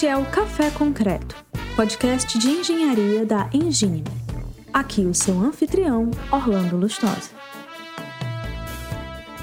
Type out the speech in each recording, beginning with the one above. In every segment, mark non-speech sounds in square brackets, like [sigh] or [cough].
Este é o Café Concreto, podcast de engenharia da Engine. Aqui o seu anfitrião, Orlando Lustosa.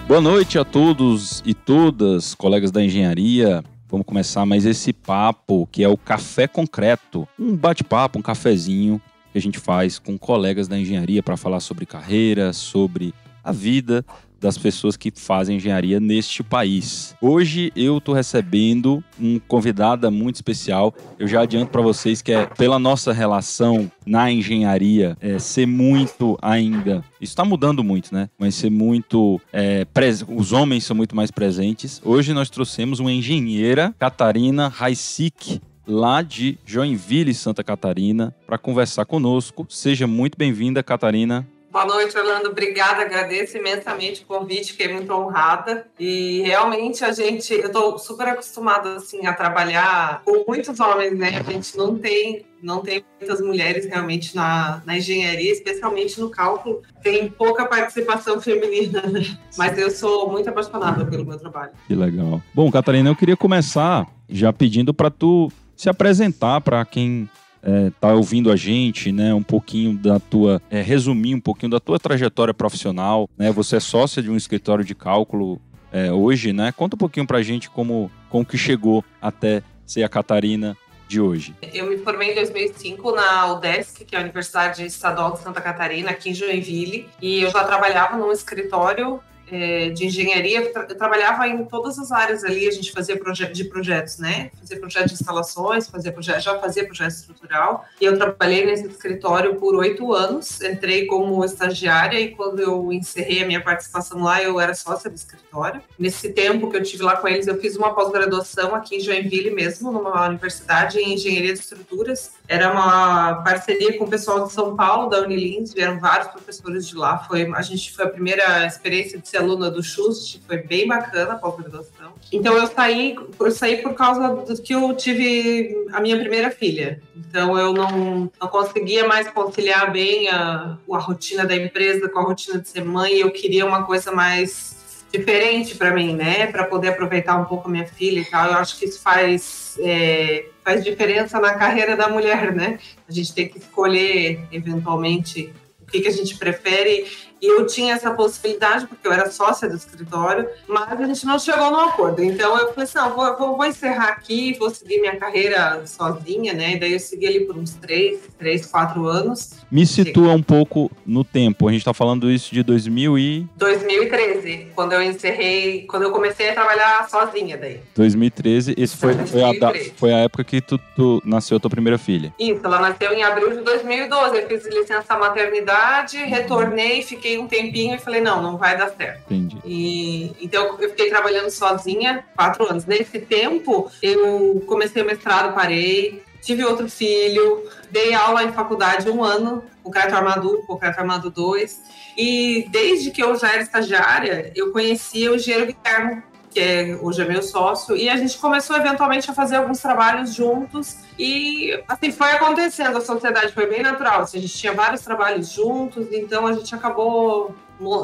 Boa noite a todos e todas, colegas da engenharia. Vamos começar mais esse papo que é o Café Concreto, um bate-papo, um cafezinho que a gente faz com colegas da engenharia para falar sobre carreira, sobre a vida das pessoas que fazem engenharia neste país. Hoje eu estou recebendo um convidada muito especial. Eu já adianto para vocês que é pela nossa relação na engenharia é, ser muito ainda. Isso está mudando muito, né? Mas ser muito. É, pres... Os homens são muito mais presentes. Hoje nós trouxemos uma engenheira, Catarina Raicic, lá de Joinville, Santa Catarina, para conversar conosco. Seja muito bem-vinda, Catarina. Boa noite, Orlando. Obrigada, agradeço imensamente o convite, fiquei muito honrada. E realmente a gente, eu estou super acostumada assim a trabalhar com muitos homens, né? A gente não tem não tem muitas mulheres realmente na, na engenharia, especialmente no cálculo. Tem pouca participação feminina, né? mas eu sou muito apaixonada pelo meu trabalho. Que legal. Bom, Catarina, eu queria começar já pedindo para tu se apresentar para quem é, tá ouvindo a gente, né, um pouquinho da tua, é, resumir um pouquinho da tua trajetória profissional, né, você é sócia de um escritório de cálculo é, hoje, né, conta um pouquinho pra gente como, como que chegou até ser a Catarina de hoje. Eu me formei em 2005 na UDESC, que é a Universidade Estadual de Santa Catarina, aqui em Joinville, e eu já trabalhava num escritório é, de engenharia, eu, tra eu, trabalhava em todas as áreas ali, a gente fazia de projetos, né? Fazia projeto de instalações, fazia projeto, já fazia projeto estrutural. E eu trabalhei nesse escritório por oito anos, entrei como estagiária e quando eu encerrei a minha participação lá, eu era sócia do escritório. Nesse tempo que eu tive lá com eles, eu fiz uma pós-graduação aqui em Joinville mesmo, numa universidade em engenharia de estruturas. Era uma parceria com o pessoal de São Paulo, da Unilins, vieram vários professores de lá. Foi, a gente foi a primeira experiência de ser aluna do Schust, foi bem bacana a pós-graduação. Então eu saí, eu saí por causa do que eu tive a minha primeira filha. Então eu não, não conseguia mais conciliar bem a, a rotina da empresa com a rotina de ser mãe. Eu queria uma coisa mais diferente para mim, né? Para poder aproveitar um pouco a minha filha e tal. Eu acho que isso faz, é, faz diferença na carreira da mulher, né? A gente tem que escolher, eventualmente, o que, que a gente prefere eu tinha essa possibilidade, porque eu era sócia do escritório, mas a gente não chegou no acordo. Então eu falei assim: não, vou, vou, vou encerrar aqui, vou seguir minha carreira sozinha, né? E daí eu segui ali por uns três, três, quatro anos. Me situa um pouco no tempo. A gente está falando isso de 2000 e... 2013, quando eu encerrei, quando eu comecei a trabalhar sozinha daí. 2013, esse foi, foi, a, foi a época que tu, tu nasceu a tua primeira filha. Isso, ela nasceu em abril de 2012. Eu fiz licença maternidade, retornei, fiquei fiquei um tempinho e falei, não, não vai dar certo. Entendi. E, então eu fiquei trabalhando sozinha quatro anos. Nesse tempo, eu comecei o mestrado, parei, tive outro filho, dei aula em faculdade um ano, o Crédito Armado, o Crédito Armado 2. E desde que eu já era estagiária, eu conhecia o engenheiro Guilherme, que é, hoje é meu sócio, e a gente começou eventualmente a fazer alguns trabalhos juntos. E assim foi acontecendo, a sociedade foi bem natural. Assim, a gente tinha vários trabalhos juntos, então a gente acabou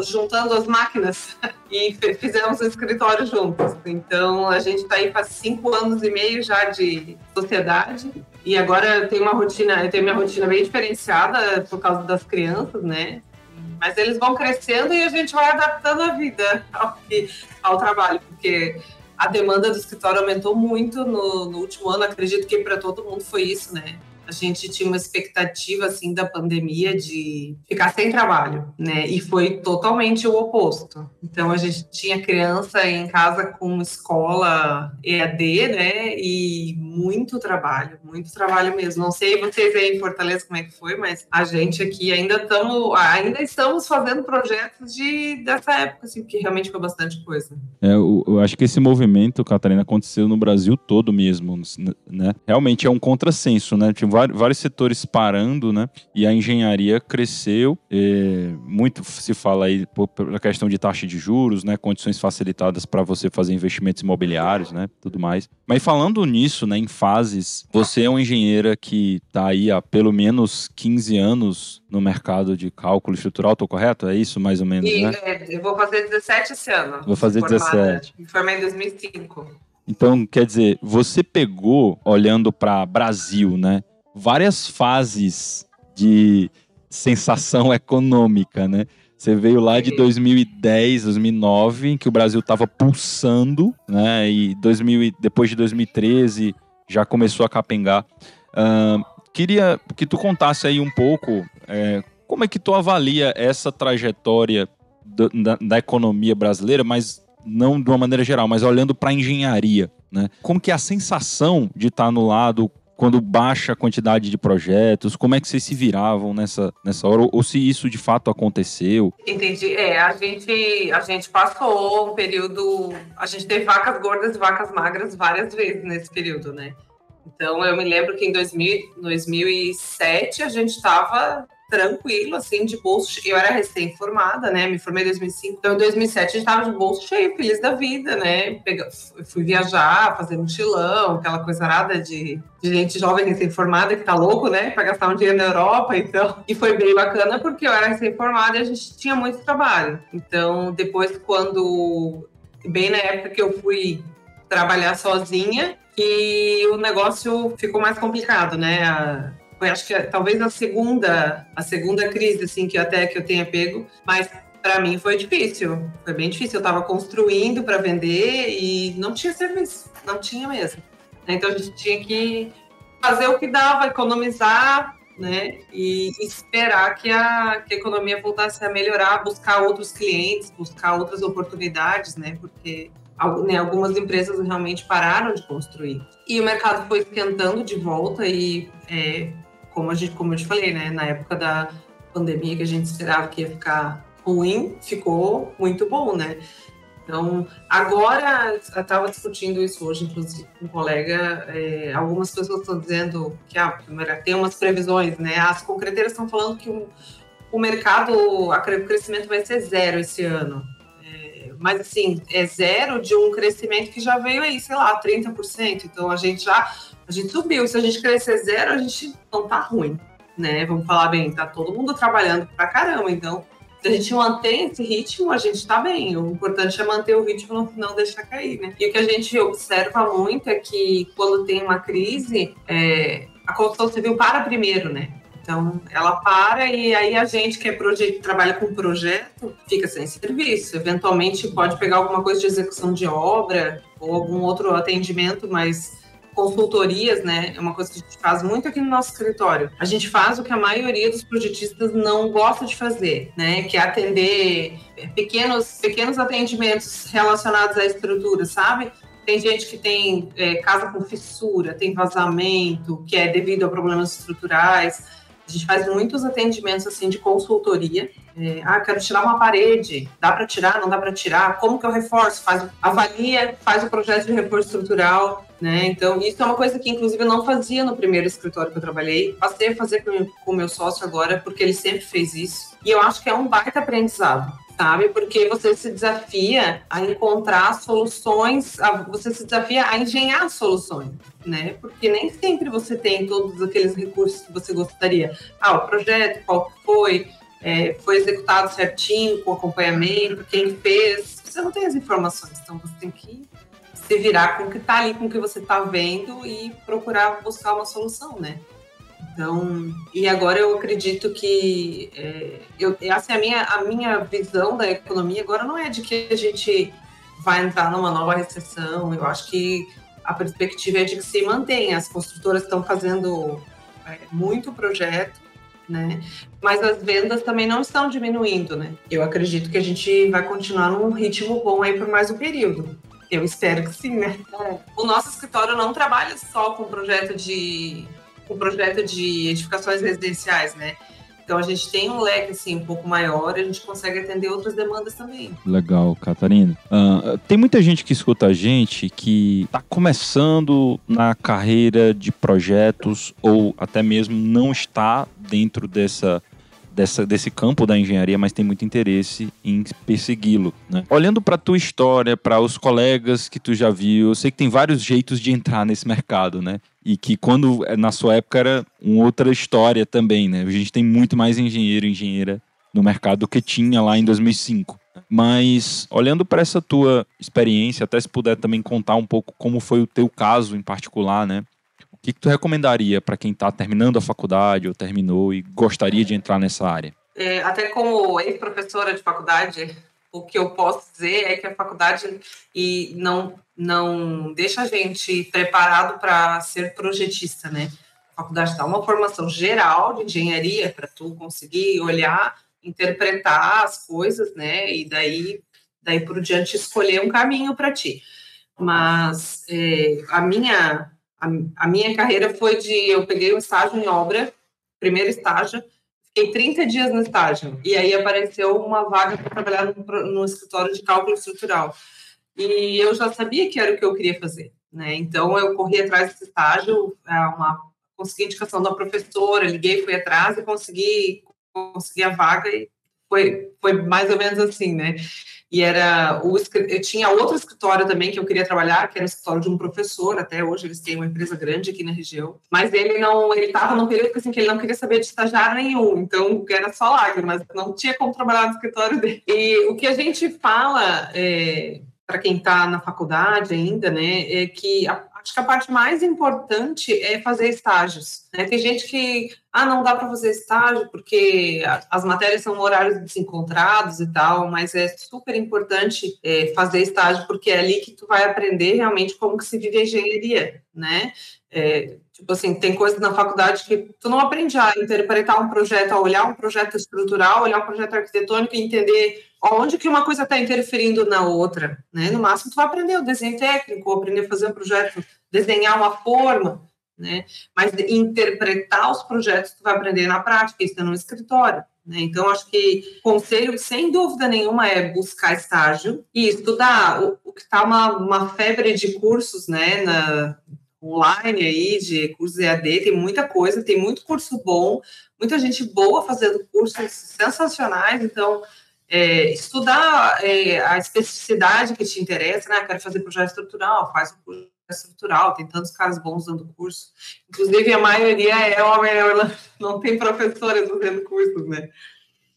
juntando as máquinas [laughs] e fizemos um escritório juntos. Então a gente está aí faz cinco anos e meio já de sociedade. E agora tenho uma rotina, eu tenho minha rotina bem diferenciada por causa das crianças, né? Mas eles vão crescendo e a gente vai adaptando a vida [laughs] ao, ao trabalho, porque a demanda do escritório aumentou muito no, no último ano. Acredito que para todo mundo foi isso, né? A gente tinha uma expectativa assim da pandemia de ficar sem trabalho, né? E foi totalmente o oposto. Então a gente tinha criança em casa com escola EAD, né? E muito trabalho, muito trabalho mesmo. Não sei vocês aí em Fortaleza como é que foi, mas a gente aqui ainda estamos ainda estamos fazendo projetos de dessa época assim, que realmente foi bastante coisa. É, eu, eu acho que esse movimento, Catarina, aconteceu no Brasil todo mesmo, né? Realmente é um contrassenso, né? Tipo, vários setores parando, né? E a engenharia cresceu. muito se fala aí pela questão de taxa de juros, né? Condições facilitadas para você fazer investimentos imobiliários, né? Tudo mais. Mas falando nisso, né? Em fases, você é uma engenheira que está aí há pelo menos 15 anos no mercado de cálculo estrutural, tô correto? É isso mais ou menos, e, né? É, eu vou fazer 17 esse ano. Vou fazer 17. Me formei em 2005. Então, quer dizer, você pegou, olhando para Brasil, né, várias fases de sensação [laughs] econômica, né? Você veio lá de 2010, 2009, em que o Brasil estava pulsando, né? E 2000, depois de 2013 já começou a capengar. Uh, queria que tu contasse aí um pouco é, como é que tu avalia essa trajetória do, da, da, economia brasileira, mas não de uma maneira geral, mas olhando para a engenharia, né? Como que é a sensação de estar tá no lado quando baixa a quantidade de projetos? Como é que vocês se viravam nessa, nessa hora? Ou, ou se isso de fato aconteceu? Entendi. É, a gente, a gente passou um período. A gente teve vacas gordas e vacas magras várias vezes nesse período, né? Então, eu me lembro que em 2000, 2007 a gente estava tranquilo, assim, de bolso cheio. Eu era recém-formada, né? Me formei em 2005. Então, em 2007, a gente estava de bolso cheio, feliz da vida, né? Pega... Fui viajar, fazer mochilão, aquela coisa arada de, de gente jovem recém-formada que tá louco, né? Para gastar um dinheiro na Europa, então. [laughs] E foi bem bacana porque eu era recém-formada e a gente tinha muito trabalho. Então, depois, quando. Bem na época que eu fui trabalhar sozinha, que o negócio ficou mais complicado, né? A, foi acho que talvez a segunda, a segunda crise assim que até que eu tenha pego, mas para mim foi difícil, foi bem difícil. Eu estava construindo para vender e não tinha serviço, não tinha mesmo. Então a gente tinha que fazer o que dava, economizar, né? E esperar que a, que a economia voltasse a melhorar, buscar outros clientes, buscar outras oportunidades, né? Porque né, algumas empresas realmente pararam de construir. E o mercado foi esquentando de volta e, é, como, a gente, como eu te falei, né, na época da pandemia que a gente esperava que ia ficar ruim, ficou muito bom, né? Então, agora, eu estava discutindo isso hoje, inclusive, com um colega, é, algumas pessoas estão dizendo que ah, tem umas previsões, né? As concreteiras estão falando que o, o mercado, o crescimento vai ser zero esse ano mas assim, é zero de um crescimento que já veio aí, sei lá, 30%. Então a gente já a gente subiu. Se a gente crescer zero, a gente não tá ruim, né? Vamos falar bem, tá todo mundo trabalhando pra caramba. Então, se a gente mantém esse ritmo, a gente tá bem. O importante é manter o ritmo, não, deixar cair, né? E o que a gente observa muito é que quando tem uma crise, é, a construção civil para primeiro, né? Então, ela para e aí a gente que é projeto, trabalha com projeto fica sem serviço. Eventualmente pode pegar alguma coisa de execução de obra ou algum outro atendimento, mas consultorias, né? É uma coisa que a gente faz muito aqui no nosso escritório. A gente faz o que a maioria dos projetistas não gosta de fazer, né? Que é atender pequenos, pequenos atendimentos relacionados à estrutura, sabe? Tem gente que tem é, casa com fissura, tem vazamento, que é devido a problemas estruturais a gente faz muitos atendimentos assim de consultoria. É, ah, quero tirar uma parede. Dá para tirar? Não dá para tirar? Como que eu reforço? Faz, avalia, faz o projeto de reforço estrutural. Né? Então, isso é uma coisa que, inclusive, eu não fazia no primeiro escritório que eu trabalhei. Passei a fazer com o meu sócio agora, porque ele sempre fez isso. E eu acho que é um baita aprendizado sabe? Porque você se desafia a encontrar soluções, a, você se desafia a engenhar soluções, né? Porque nem sempre você tem todos aqueles recursos que você gostaria. Ah, o projeto, qual foi, é, foi executado certinho, com acompanhamento, quem fez. Você não tem as informações, então você tem que se virar com o que está ali, com o que você está vendo e procurar buscar uma solução, né? Então, e agora eu acredito que é, eu, assim, a, minha, a minha visão da economia agora não é de que a gente vai entrar numa nova recessão. Eu acho que a perspectiva é de que se mantenha. As construtoras estão fazendo é, muito projeto, né? Mas as vendas também não estão diminuindo, né? Eu acredito que a gente vai continuar num ritmo bom aí por mais um período. Eu espero que sim, né? É. O nosso escritório não trabalha só com projeto de o projeto de edificações residenciais, né? Então a gente tem um leque assim um pouco maior, a gente consegue atender outras demandas também. Legal, Catarina. Uh, tem muita gente que escuta a gente que está começando na carreira de projetos ou até mesmo não está dentro dessa dessa, desse campo da engenharia, mas tem muito interesse em persegui-lo. Né? Olhando para tua história, para os colegas que tu já viu, eu sei que tem vários jeitos de entrar nesse mercado, né? E que quando na sua época era uma outra história também, né? A gente tem muito mais engenheiro e engenheira no mercado do que tinha lá em 2005. Mas olhando para essa tua experiência, até se puder também contar um pouco como foi o teu caso em particular, né? Que, que tu recomendaria para quem está terminando a faculdade ou terminou e gostaria de entrar nessa área? É, até como ex-professora de faculdade, o que eu posso dizer é que a faculdade e não não deixa a gente preparado para ser projetista, né? A faculdade dá uma formação geral de engenharia para tu conseguir olhar, interpretar as coisas, né? E daí daí por diante escolher um caminho para ti. Mas é, a minha a, a minha carreira foi de eu peguei um estágio em obra, primeiro estágio Fiquei 30 dias no estágio. E aí apareceu uma vaga para trabalhar no, no escritório de cálculo estrutural. E eu já sabia que era o que eu queria fazer. Né? Então, eu corri atrás desse estágio, é, uma, consegui indicação da professora, liguei, fui atrás e consegui, consegui a vaga e foi, foi mais ou menos assim, né? E era o eu tinha outro escritório também que eu queria trabalhar, que era o escritório de um professor, até hoje eles têm uma empresa grande aqui na região, mas ele não, ele estava num período assim que ele não queria saber de estagiário nenhum, então era só lágrimas, não tinha como trabalhar no escritório dele. E o que a gente fala é, para quem está na faculdade ainda, né, é que a, acho que a parte mais importante é fazer estágios. Né? Tem gente que, ah, não dá para fazer estágio porque as matérias são horários desencontrados e tal, mas é super importante é, fazer estágio porque é ali que tu vai aprender realmente como que se vive a engenharia, né? É, tipo assim, tem coisas na faculdade que tu não aprende a interpretar um projeto, a olhar um projeto estrutural, olhar um projeto arquitetônico e entender onde que uma coisa está interferindo na outra, né? No máximo, tu vai aprender o desenho técnico, aprender a fazer um projeto, desenhar uma forma, né? Mas interpretar os projetos tu vai aprender na prática, isso é no escritório. Né? Então, acho que conselho, sem dúvida nenhuma, é buscar estágio e estudar. O, o que está uma, uma febre de cursos, né, na, online aí, de cursos EAD, tem muita coisa, tem muito curso bom, muita gente boa fazendo cursos sensacionais, então é, estudar é, a especificidade que te interessa, né? Quero fazer projeto estrutural, faz o curso estrutural, tem tantos caras bons dando curso. Inclusive, a maioria é homem, não tem professores fazendo cursos, né?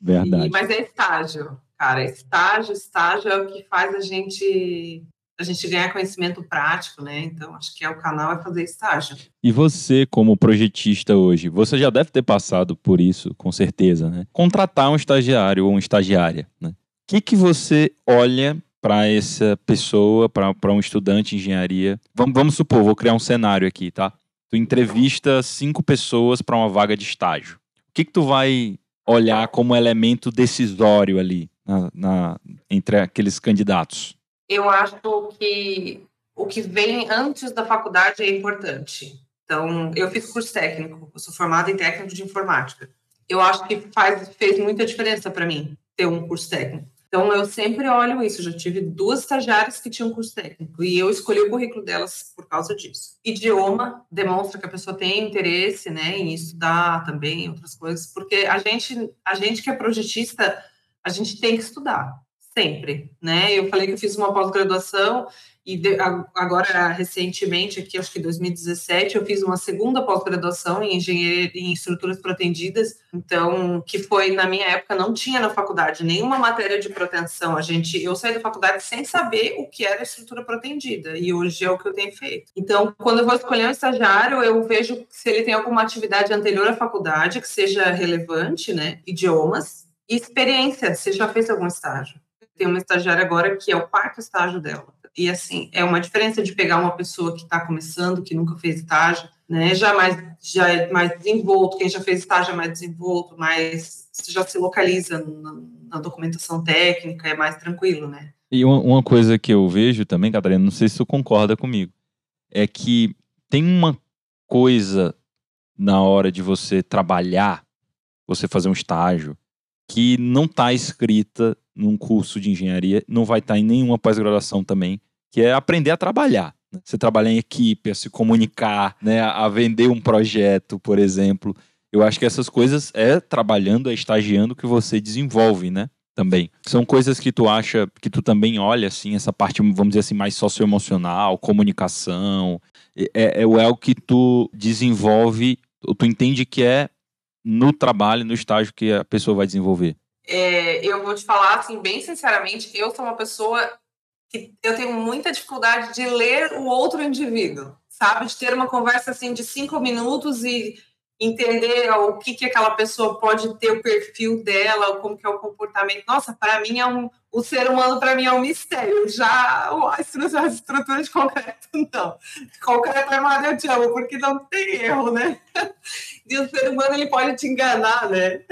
Verdade. E, mas é estágio, cara. Estágio, estágio é o que faz a gente a gente ganhar conhecimento prático, né? Então, acho que é o canal é fazer estágio. E você, como projetista hoje, você já deve ter passado por isso, com certeza, né? Contratar um estagiário ou uma estagiária, né? O que, que você olha para essa pessoa, para um estudante de engenharia? Vamos, vamos supor, vou criar um cenário aqui, tá? Tu entrevista cinco pessoas para uma vaga de estágio. O que, que tu vai olhar como elemento decisório ali na, na, entre aqueles candidatos? Eu acho que o que vem antes da faculdade é importante. Então, eu fiz curso técnico, eu sou formada em técnico de informática. Eu acho que faz, fez muita diferença para mim ter um curso técnico. Então, eu sempre olho isso. Já tive duas estagiárias que tinham curso técnico e eu escolhi o currículo delas por causa disso. Idioma demonstra que a pessoa tem interesse né, em estudar também, outras coisas, porque a gente, a gente que é projetista, a gente tem que estudar sempre, né? Eu falei que eu fiz uma pós-graduação e de, agora recentemente, aqui acho que 2017, eu fiz uma segunda pós-graduação em engenharia em estruturas protendidas, então que foi na minha época não tinha na faculdade nenhuma matéria de proteção. A gente, eu saí da faculdade sem saber o que era estrutura protendida e hoje é o que eu tenho feito. Então, quando eu vou escolher um estagiário, eu vejo se ele tem alguma atividade anterior à faculdade que seja relevante, né? Idiomas e experiência, se já fez algum estágio tem uma estagiária agora que é o quarto estágio dela. E assim, é uma diferença de pegar uma pessoa que está começando, que nunca fez estágio, né? Já mais já é mais desenvolto, quem já fez estágio é mais desenvolto, mas já se localiza na, na documentação técnica, é mais tranquilo, né? E uma, uma coisa que eu vejo também, Catarina, não sei se tu concorda comigo, é que tem uma coisa na hora de você trabalhar, você fazer um estágio, que não está escrita num curso de engenharia, não vai estar em nenhuma pós-graduação também, que é aprender a trabalhar. Né? Você trabalhar em equipe, a se comunicar, né? a vender um projeto, por exemplo. Eu acho que essas coisas é trabalhando, é estagiando que você desenvolve, né? Também. São coisas que tu acha, que tu também olha, assim, essa parte, vamos dizer assim, mais socioemocional, comunicação. É, é, é algo que tu desenvolve, tu entende que é no trabalho, no estágio que a pessoa vai desenvolver. É, eu vou te falar assim, bem sinceramente, eu sou uma pessoa que eu tenho muita dificuldade de ler o outro indivíduo, sabe? De ter uma conversa assim de cinco minutos e entender o que, que aquela pessoa pode ter, o perfil dela, como que é o comportamento. Nossa, para mim é um, o ser humano para mim é um mistério. Já a estrutura, a estrutura de concreto [laughs] não. Concreto armado eu te amo, porque não tem erro, né? [laughs] E o ser humano ele pode te enganar, né?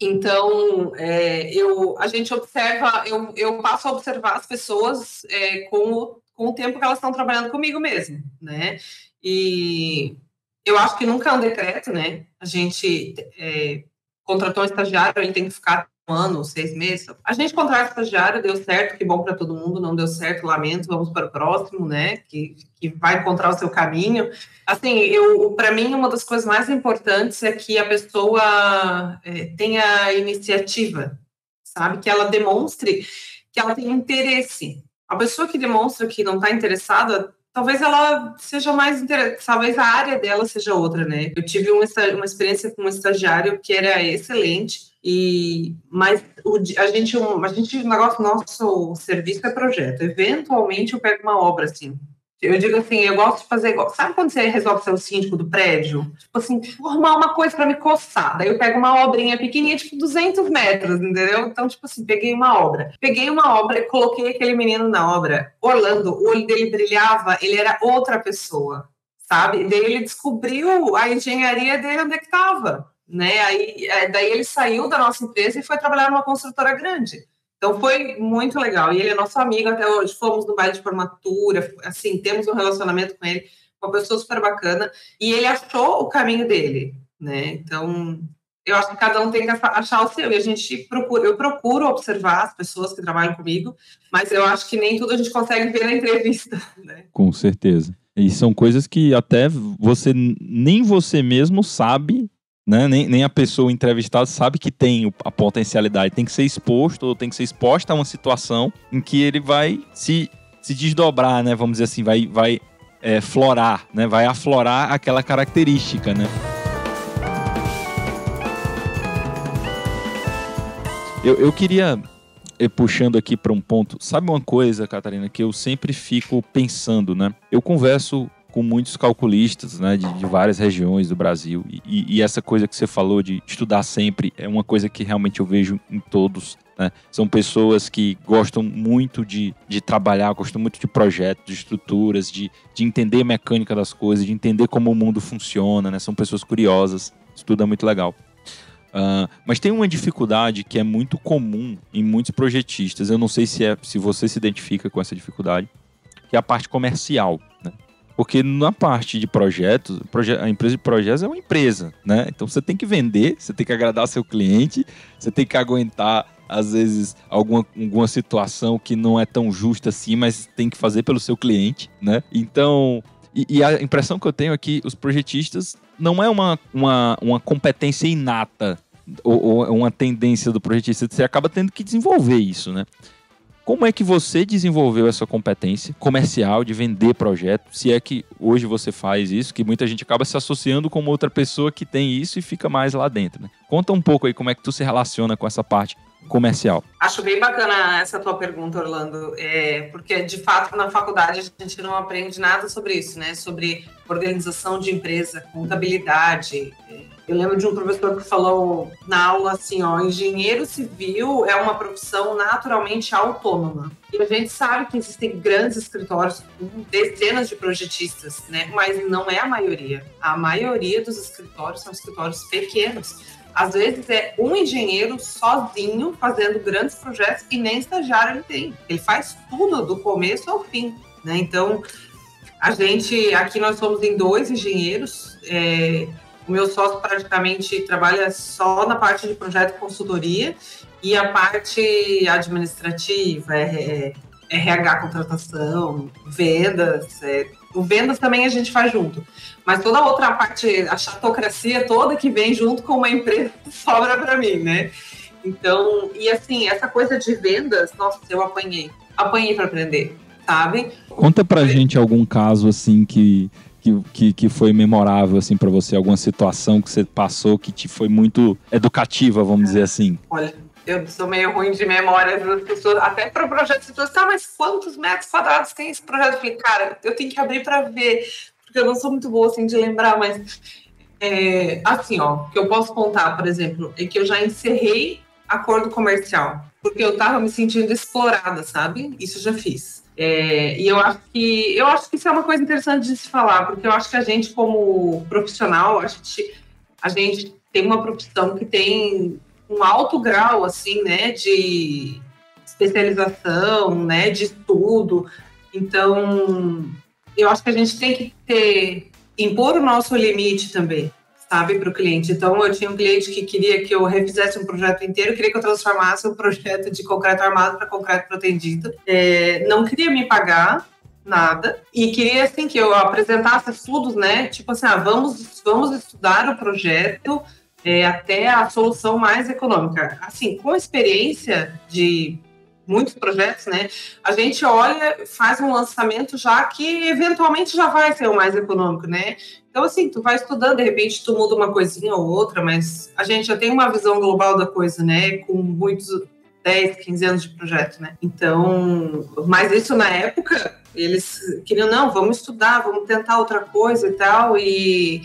Então, é, eu, a gente observa, eu, eu passo a observar as pessoas é, com, o, com o tempo que elas estão trabalhando comigo mesmo, né? E eu acho que nunca é um decreto, né? A gente é, contratou um estagiário, ele tem que ficar um ano, seis meses. A gente contratou um estagiário, deu certo, que bom para todo mundo, não deu certo, lamento, vamos para o próximo, né? Que, que vai encontrar o seu caminho. Assim, eu, para mim, uma das coisas mais importantes é que a pessoa é, tenha iniciativa, sabe? Que ela demonstre que ela tem interesse. A pessoa que demonstra que não está interessada talvez ela seja mais interessante, talvez a área dela seja outra, né? Eu tive uma, uma experiência com um estagiário que era excelente, e mas o, a gente, a gente, o negócio, nosso serviço é projeto. Eventualmente eu pego uma obra assim, eu digo assim, eu gosto de fazer igual. Sabe quando você resolve ser o síndico do prédio? Tipo assim, vou arrumar uma coisa para me coçar. Daí eu pego uma obrinha pequenininha, tipo 200 metros, entendeu? Então, tipo assim, peguei uma obra. Peguei uma obra e coloquei aquele menino na obra. Orlando, o olho dele brilhava, ele era outra pessoa, sabe? Daí ele descobriu a engenharia dele onde é que estava, né? Aí, é, daí ele saiu da nossa empresa e foi trabalhar numa construtora grande. Então foi muito legal. E ele é nosso amigo até hoje. Fomos no baile de formatura, assim, temos um relacionamento com ele, uma pessoa super bacana. E ele achou o caminho dele, né? Então, eu acho que cada um tem que achar o seu. E a gente procura, eu procuro observar as pessoas que trabalham comigo, mas eu acho que nem tudo a gente consegue ver na entrevista, [laughs] né? Com certeza. E são coisas que até você nem você mesmo sabe né? Nem, nem a pessoa entrevistada sabe que tem a potencialidade. Tem que ser exposto, ou tem que ser exposta a uma situação em que ele vai se, se desdobrar, né? Vamos dizer assim, vai, vai é, florar, né? Vai aflorar aquela característica, né? Eu, eu queria, eh, puxando aqui para um ponto, sabe uma coisa, Catarina, que eu sempre fico pensando, né? Eu converso com muitos calculistas né, de, de várias regiões do Brasil. E, e, essa coisa que você falou de estudar sempre é uma coisa que realmente eu vejo em todos. Né? São pessoas que gostam muito de, de trabalhar, gostam muito de projetos, de estruturas, de, de entender a mecânica das coisas, de entender como o mundo funciona. Né? São pessoas curiosas. Isso tudo é muito legal. Uh, mas tem uma dificuldade que é muito comum em muitos projetistas. Eu não sei se, é, se você se identifica com essa dificuldade, que é a parte comercial. Porque na parte de projetos, a empresa de projetos é uma empresa, né? Então você tem que vender, você tem que agradar seu cliente, você tem que aguentar, às vezes, alguma, alguma situação que não é tão justa assim, mas tem que fazer pelo seu cliente, né? Então, e, e a impressão que eu tenho é que os projetistas não é uma, uma, uma competência inata ou, ou uma tendência do projetista, você acaba tendo que desenvolver isso, né? Como é que você desenvolveu essa competência comercial de vender projeto? Se é que hoje você faz isso, que muita gente acaba se associando com outra pessoa que tem isso e fica mais lá dentro. Né? Conta um pouco aí como é que tu se relaciona com essa parte comercial. Acho bem bacana essa tua pergunta, Orlando, é, porque de fato na faculdade a gente não aprende nada sobre isso, né? Sobre organização de empresa, contabilidade. Eu lembro de um professor que falou na aula assim, ó, engenheiro civil é uma profissão naturalmente autônoma. E a gente sabe que existem grandes escritórios com dezenas de projetistas, né? Mas não é a maioria. A maioria dos escritórios são escritórios pequenos às vezes é um engenheiro sozinho fazendo grandes projetos e nem estagiário ele tem. Ele faz tudo do começo ao fim, né? Então, a gente, aqui nós somos em dois engenheiros, é, o meu sócio praticamente trabalha só na parte de projeto e consultoria e a parte administrativa, é, é, RH contratação, vendas, é, o vendas também a gente faz junto. Mas toda a outra parte, a chatocracia toda que vem junto com uma empresa, [laughs] sobra para mim, né? Então, e assim, essa coisa de vendas, nossa, eu apanhei. Apanhei para aprender, sabe? Conta pra gente algum caso assim que que, que, foi memorável assim para você, alguma situação que você passou que te foi muito educativa, vamos dizer assim. Olha, eu sou meio ruim de memória das pessoas, até para o projeto, as pessoas, tá, mas quantos metros quadrados tem esse projeto? Eu falei, cara, eu tenho que abrir para ver, eu não sou muito boa assim de lembrar, mas é, assim, ó, que eu posso contar, por exemplo, é que eu já encerrei acordo comercial, porque eu estava me sentindo explorada, sabe? Isso eu já fiz. É, e eu acho que eu acho que isso é uma coisa interessante de se falar, porque eu acho que a gente, como profissional, a gente, a gente tem uma profissão que tem um alto grau assim, né, de especialização, né, de estudo. Então, eu acho que a gente tem que ter impor o nosso limite também, sabe, para o cliente. Então, eu tinha um cliente que queria que eu refizesse um projeto inteiro, queria que eu transformasse um projeto de concreto armado para concreto protendido. É, não queria me pagar nada e queria assim que eu apresentasse estudos, né? Tipo assim, ah, vamos vamos estudar o projeto é, até a solução mais econômica. Assim, com experiência de muitos projetos, né? A gente olha, faz um lançamento já que eventualmente já vai ser o mais econômico, né? Então, assim, tu vai estudando, de repente tu muda uma coisinha ou outra, mas a gente já tem uma visão global da coisa, né? Com muitos 10, 15 anos de projeto, né? Então, mas isso na época, eles queriam, não, vamos estudar, vamos tentar outra coisa e tal, e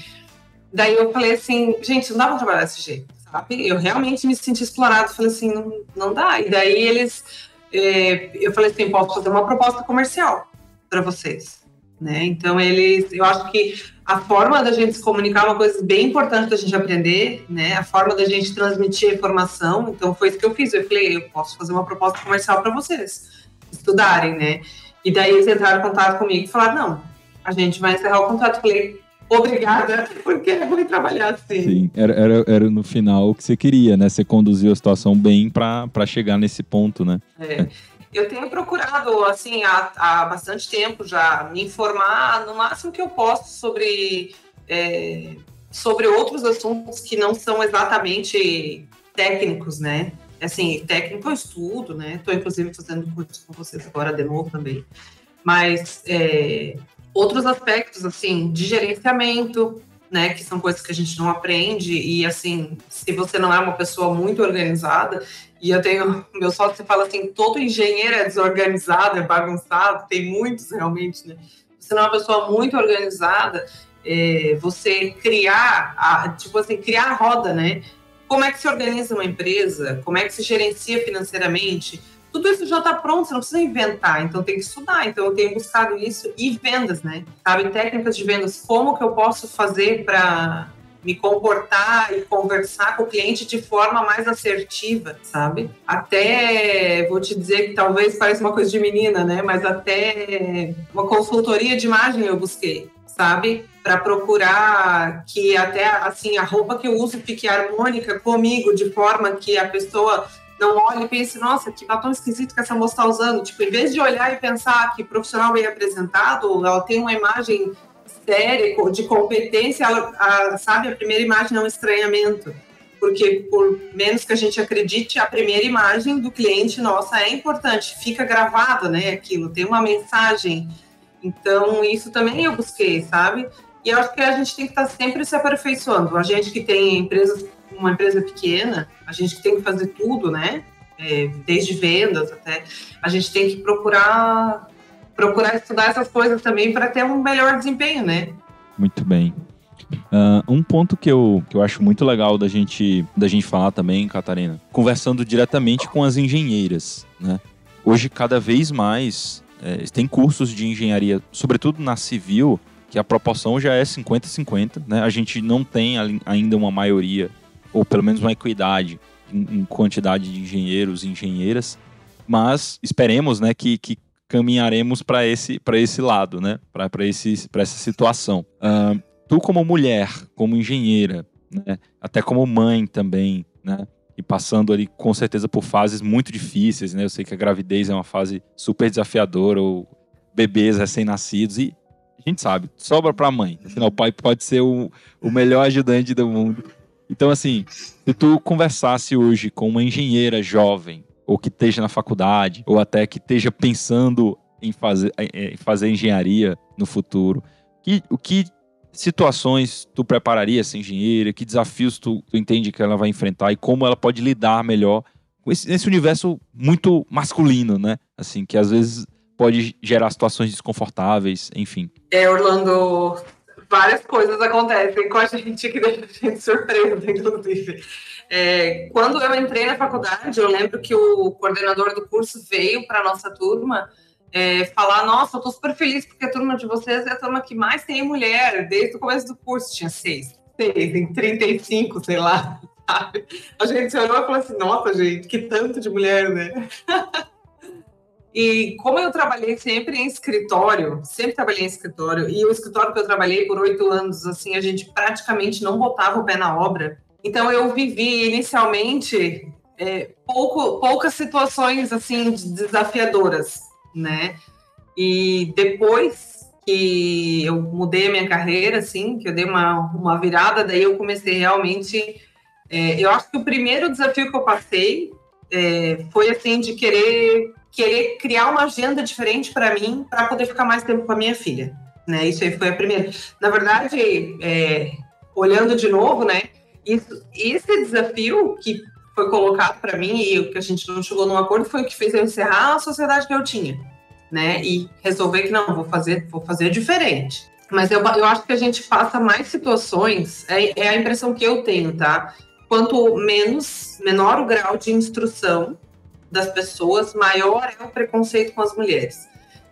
Daí eu falei assim, gente, não dá pra trabalhar desse jeito? Eu realmente me senti explorado, falei assim, não, não dá. E daí eles, é, eu falei assim, posso fazer uma proposta comercial para vocês, né? Então eles, eu acho que a forma da gente se comunicar é uma coisa bem importante da gente aprender, né? A forma da gente transmitir a informação. Então foi isso que eu fiz. Eu falei, eu posso fazer uma proposta comercial para vocês estudarem, né? E daí eles entraram em contato comigo e falaram, não, a gente vai encerrar o contrato. Eu falei, obrigada, porque é ruim trabalhar assim. Sim, era, era, era no final o que você queria, né? Você conduziu a situação bem para chegar nesse ponto, né? É. Eu tenho procurado, assim, há, há bastante tempo já, me informar no máximo que eu posso sobre, é, sobre outros assuntos que não são exatamente técnicos, né? Assim, técnico eu estudo, né? Estou, inclusive, fazendo curso com vocês agora de novo também. Mas é, outros aspectos, assim, de gerenciamento, né, que são coisas que a gente não aprende, e assim, se você não é uma pessoa muito organizada, e eu tenho, [laughs] meu sócio fala assim, todo engenheiro é desorganizado, é bagunçado, tem muitos realmente, né, se você não é uma pessoa muito organizada, é, você criar, a, tipo assim, criar a roda, né, como é que se organiza uma empresa, como é que se gerencia financeiramente, tudo isso já está pronto, você não precisa inventar, então tem que estudar. Então eu tenho buscado isso e vendas, né? Sabe, técnicas de vendas, como que eu posso fazer para me comportar e conversar com o cliente de forma mais assertiva, sabe? Até vou te dizer que talvez pareça uma coisa de menina, né? Mas até uma consultoria de imagem eu busquei, sabe? Para procurar que até assim a roupa que eu uso fique harmônica comigo, de forma que a pessoa não olhe e pense, nossa, que batom esquisito que essa moça está usando. Tipo, em vez de olhar e pensar que profissional bem apresentado, ela tem uma imagem séria, de competência, ela, a, sabe, a primeira imagem é um estranhamento. Porque, por menos que a gente acredite, a primeira imagem do cliente nossa é importante, fica gravada, né, aquilo, tem uma mensagem. Então, isso também eu busquei, sabe? E eu acho que a gente tem que estar sempre se aperfeiçoando. A gente que tem empresas uma empresa pequena, a gente tem que fazer tudo, né? É, desde vendas até, a gente tem que procurar procurar estudar essas coisas também para ter um melhor desempenho, né? Muito bem. Uh, um ponto que eu, que eu acho muito legal da gente, da gente falar também, Catarina, conversando diretamente com as engenheiras, né? Hoje, cada vez mais, é, tem cursos de engenharia, sobretudo na civil, que a proporção já é 50-50, né? A gente não tem ainda uma maioria ou pelo menos uma equidade em, em quantidade de engenheiros e engenheiras, mas esperemos né, que, que caminharemos para esse, esse lado, né, para essa situação. Uh, tu, como mulher, como engenheira, né, até como mãe também, né, e passando ali com certeza por fases muito difíceis, né? Eu sei que a gravidez é uma fase super desafiadora, ou bebês recém-nascidos, e a gente sabe, sobra para a mãe. Afinal, o pai pode ser o, o melhor ajudante do mundo. Então, assim, se tu conversasse hoje com uma engenheira jovem, ou que esteja na faculdade, ou até que esteja pensando em fazer, em fazer engenharia no futuro, que, o que situações tu prepararia essa engenheira? Que desafios tu, tu entende que ela vai enfrentar e como ela pode lidar melhor nesse universo muito masculino, né? Assim, que às vezes pode gerar situações desconfortáveis, enfim. É, Orlando, várias coisas acontecem com a gente que deixa a gente surpresa, inclusive. É, quando eu entrei na faculdade, eu lembro que o coordenador do curso veio para nossa turma é, falar: Nossa, eu estou super feliz porque a turma de vocês é a turma que mais tem mulher, desde o começo do curso tinha seis, seis, em 35, sei lá. Sabe? A gente se olhou e falou assim: Nossa, gente, que tanto de mulher, né? [laughs] E como eu trabalhei sempre em escritório, sempre trabalhei em escritório, e o escritório que eu trabalhei por oito anos, assim, a gente praticamente não botava o pé na obra. Então eu vivi inicialmente é, pouco, poucas situações assim desafiadoras, né? E depois que eu mudei a minha carreira, assim, que eu dei uma, uma virada, daí eu comecei realmente. É, eu acho que o primeiro desafio que eu passei é, foi assim de querer querer criar uma agenda diferente para mim para poder ficar mais tempo com a minha filha, né? Isso aí foi a primeira. Na verdade, é, olhando de novo, né? Isso, esse desafio que foi colocado para mim e o que a gente não chegou num acordo foi o que fez eu encerrar a sociedade que eu tinha, né? E resolver que não, vou fazer, vou fazer diferente. Mas eu, eu acho que a gente passa mais situações, é, é a impressão que eu tenho, tá? Quanto menos, menor o grau de instrução das pessoas, maior é o preconceito com as mulheres.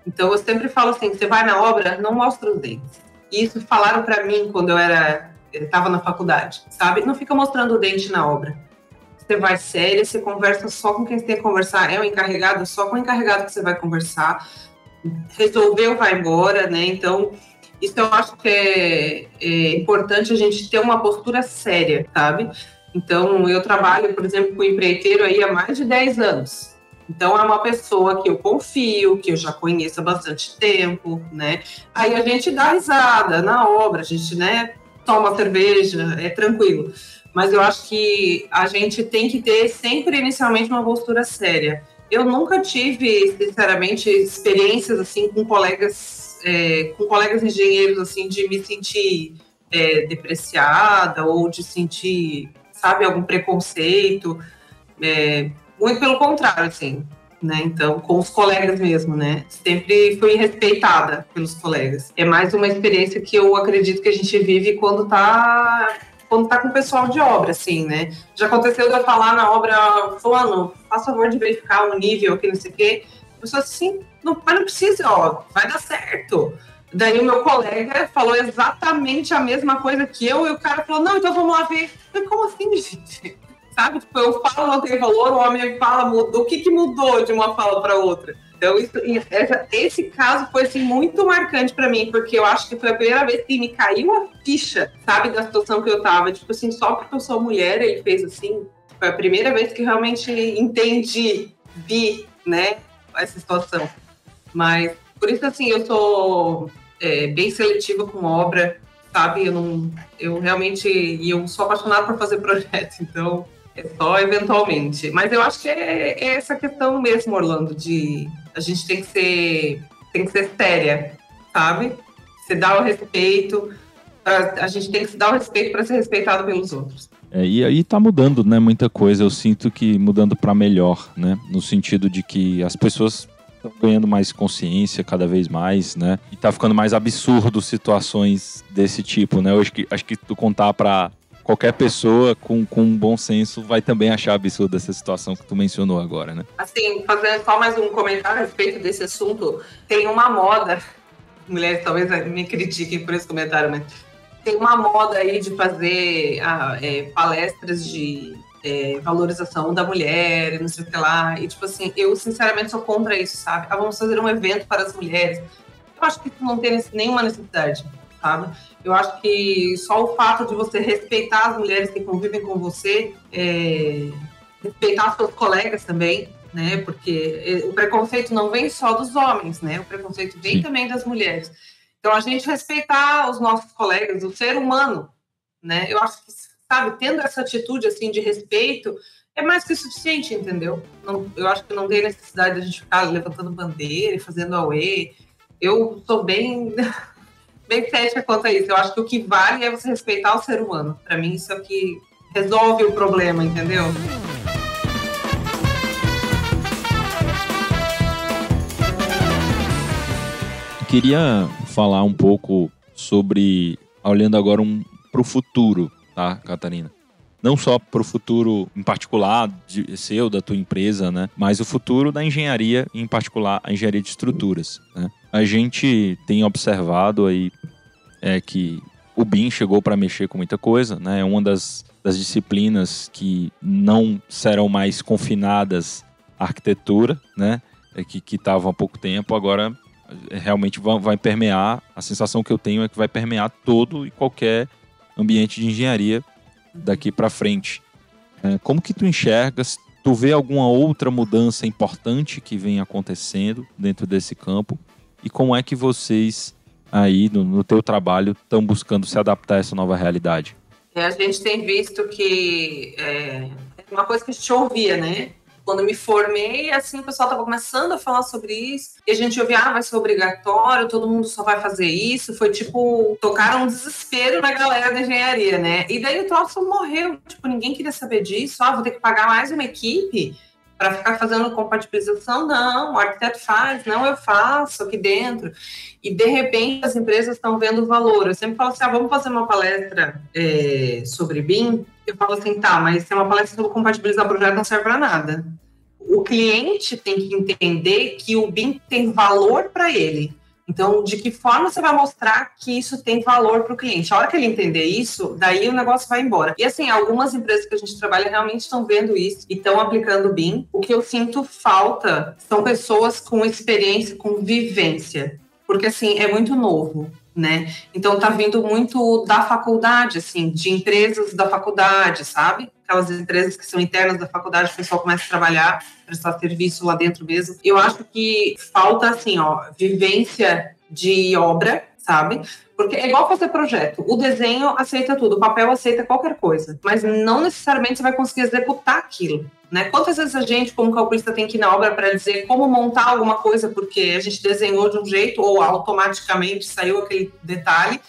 Então eu sempre falo assim, você vai na obra, não mostra os dentes. E isso falaram para mim quando eu era estava na faculdade, sabe? Não fica mostrando o dente na obra. Você vai séria, você conversa só com quem você tem que conversar. É o encarregado, só com o encarregado que você vai conversar. Resolveu, vai embora, né? Então, isso eu acho que é, é importante a gente ter uma postura séria, sabe? Então, eu trabalho, por exemplo, com um empreiteiro aí há mais de 10 anos. Então, é uma pessoa que eu confio, que eu já conheço há bastante tempo, né? Aí a gente dá risada na obra, a gente, né, toma cerveja, é tranquilo. Mas eu acho que a gente tem que ter sempre, inicialmente, uma postura séria. Eu nunca tive, sinceramente, experiências, assim, com colegas, é, com colegas engenheiros, assim, de me sentir é, depreciada ou de sentir sabe, algum preconceito. É, muito pelo contrário, assim, né? Então, com os colegas mesmo, né? Sempre fui respeitada pelos colegas. É mais uma experiência que eu acredito que a gente vive quando tá quando tá com o pessoal de obra, assim, né? Já aconteceu de eu falar na obra, fulano, faz favor de verificar o nível aqui, não sei o quê. A pessoa assim, não, mas não precisa, ó, vai dar certo. Daí o meu colega falou exatamente a mesma coisa que eu, e o cara falou, não, então vamos lá ver. Eu, como assim, [laughs] gente? Sabe? Tipo, eu falo, não tem valor, o homem fala, mudou. O que, que mudou de uma fala para outra? Então, isso, esse caso foi assim, muito marcante para mim, porque eu acho que foi a primeira vez que me caiu a ficha, sabe, da situação que eu tava. Tipo assim, só porque eu sou mulher, ele fez assim. Foi a primeira vez que realmente entendi, vi, né, essa situação. Mas, por isso, assim, eu sou é, bem seletiva com obra, sabe? Eu, não, eu realmente eu sou apaixonada por fazer [laughs] projetos, então é só eventualmente. Mas eu acho que é, é, essa questão mesmo, Orlando, de a gente tem que ser tem que ser séria, sabe? Se dar o respeito, a, a gente tem que se dar o respeito para ser respeitado pelos outros. É, e aí tá mudando, né, muita coisa. Eu sinto que mudando para melhor, né, no sentido de que as pessoas estão ganhando mais consciência cada vez mais, né? E tá ficando mais absurdo situações desse tipo, né? Eu acho que, acho que tu contar para qualquer pessoa com, com um bom senso vai também achar absurda essa situação que tu mencionou agora, né? Assim, fazendo só mais um comentário a respeito desse assunto, tem uma moda, mulheres talvez me critiquem por esse comentário, mas tem uma moda aí de fazer ah, é, palestras de é, valorização da mulher, não sei o que lá. E, tipo assim, eu sinceramente sou contra isso, sabe? Ah, vamos fazer um evento para as mulheres. Eu acho que não tem nenhuma necessidade, sabe? Eu acho que só o fato de você respeitar as mulheres que convivem com você, é, respeitar seus colegas também, né? Porque é, o preconceito não vem só dos homens, né? O preconceito vem Sim. também das mulheres. Então, a gente respeitar os nossos colegas, o ser humano, né? Eu acho que sabe, tendo essa atitude assim de respeito, é mais que suficiente, entendeu? Não, eu acho que não tem necessidade de a gente ficar levantando bandeira e fazendo away. Eu sou bem [laughs] bem cética quanto a isso. Eu acho que o que vale é você respeitar o ser humano. Para mim isso é o que resolve o problema, entendeu? Eu queria falar um pouco sobre olhando agora um, para o futuro tá, Catarina? Não só para o futuro em particular, de, seu, da tua empresa, né? Mas o futuro da engenharia, em particular a engenharia de estruturas. Né? A gente tem observado aí é, que o BIM chegou para mexer com muita coisa, né? É uma das, das disciplinas que não serão mais confinadas à arquitetura, né? É que estavam há pouco tempo, agora realmente vai permear, a sensação que eu tenho é que vai permear todo e qualquer ambiente de engenharia daqui para frente. É, como que tu enxergas? Tu vê alguma outra mudança importante que vem acontecendo dentro desse campo? E como é que vocês aí no, no teu trabalho estão buscando se adaptar a essa nova realidade? É, a gente tem visto que é uma coisa que a gente ouvia, né? Quando me formei, assim, o pessoal estava começando a falar sobre isso. E a gente ouvia, ah, vai ser obrigatório, todo mundo só vai fazer isso. Foi tipo, tocaram um desespero na galera da engenharia, né? E daí o troço morreu. Tipo, ninguém queria saber disso. Ah, vou ter que pagar mais uma equipe para ficar fazendo compatibilização, não, o arquiteto faz, não, eu faço aqui dentro. E de repente as empresas estão vendo valor. Eu sempre falo assim: ah, vamos fazer uma palestra é, sobre BIM. Eu falo assim, tá, mas se é uma palestra sobre compatibilizar projeto, não serve para nada. O cliente tem que entender que o BIM tem valor para ele. Então, de que forma você vai mostrar que isso tem valor para o cliente? A hora que ele entender isso, daí o negócio vai embora. E assim, algumas empresas que a gente trabalha realmente estão vendo isso e estão aplicando o BIM. O que eu sinto falta são pessoas com experiência, com vivência. Porque assim, é muito novo né? Então tá vindo muito da faculdade, assim, de empresas da faculdade, sabe? Aquelas empresas que são internas da faculdade, o pessoal começa a trabalhar, prestar serviço lá dentro mesmo. Eu acho que falta, assim, ó, vivência de obra, sabe? Porque é igual fazer projeto. O desenho aceita tudo, o papel aceita qualquer coisa, mas não necessariamente você vai conseguir executar aquilo. Né? Quantas vezes a gente, como calculista, tem que ir na obra para dizer como montar alguma coisa porque a gente desenhou de um jeito ou automaticamente saiu aquele detalhe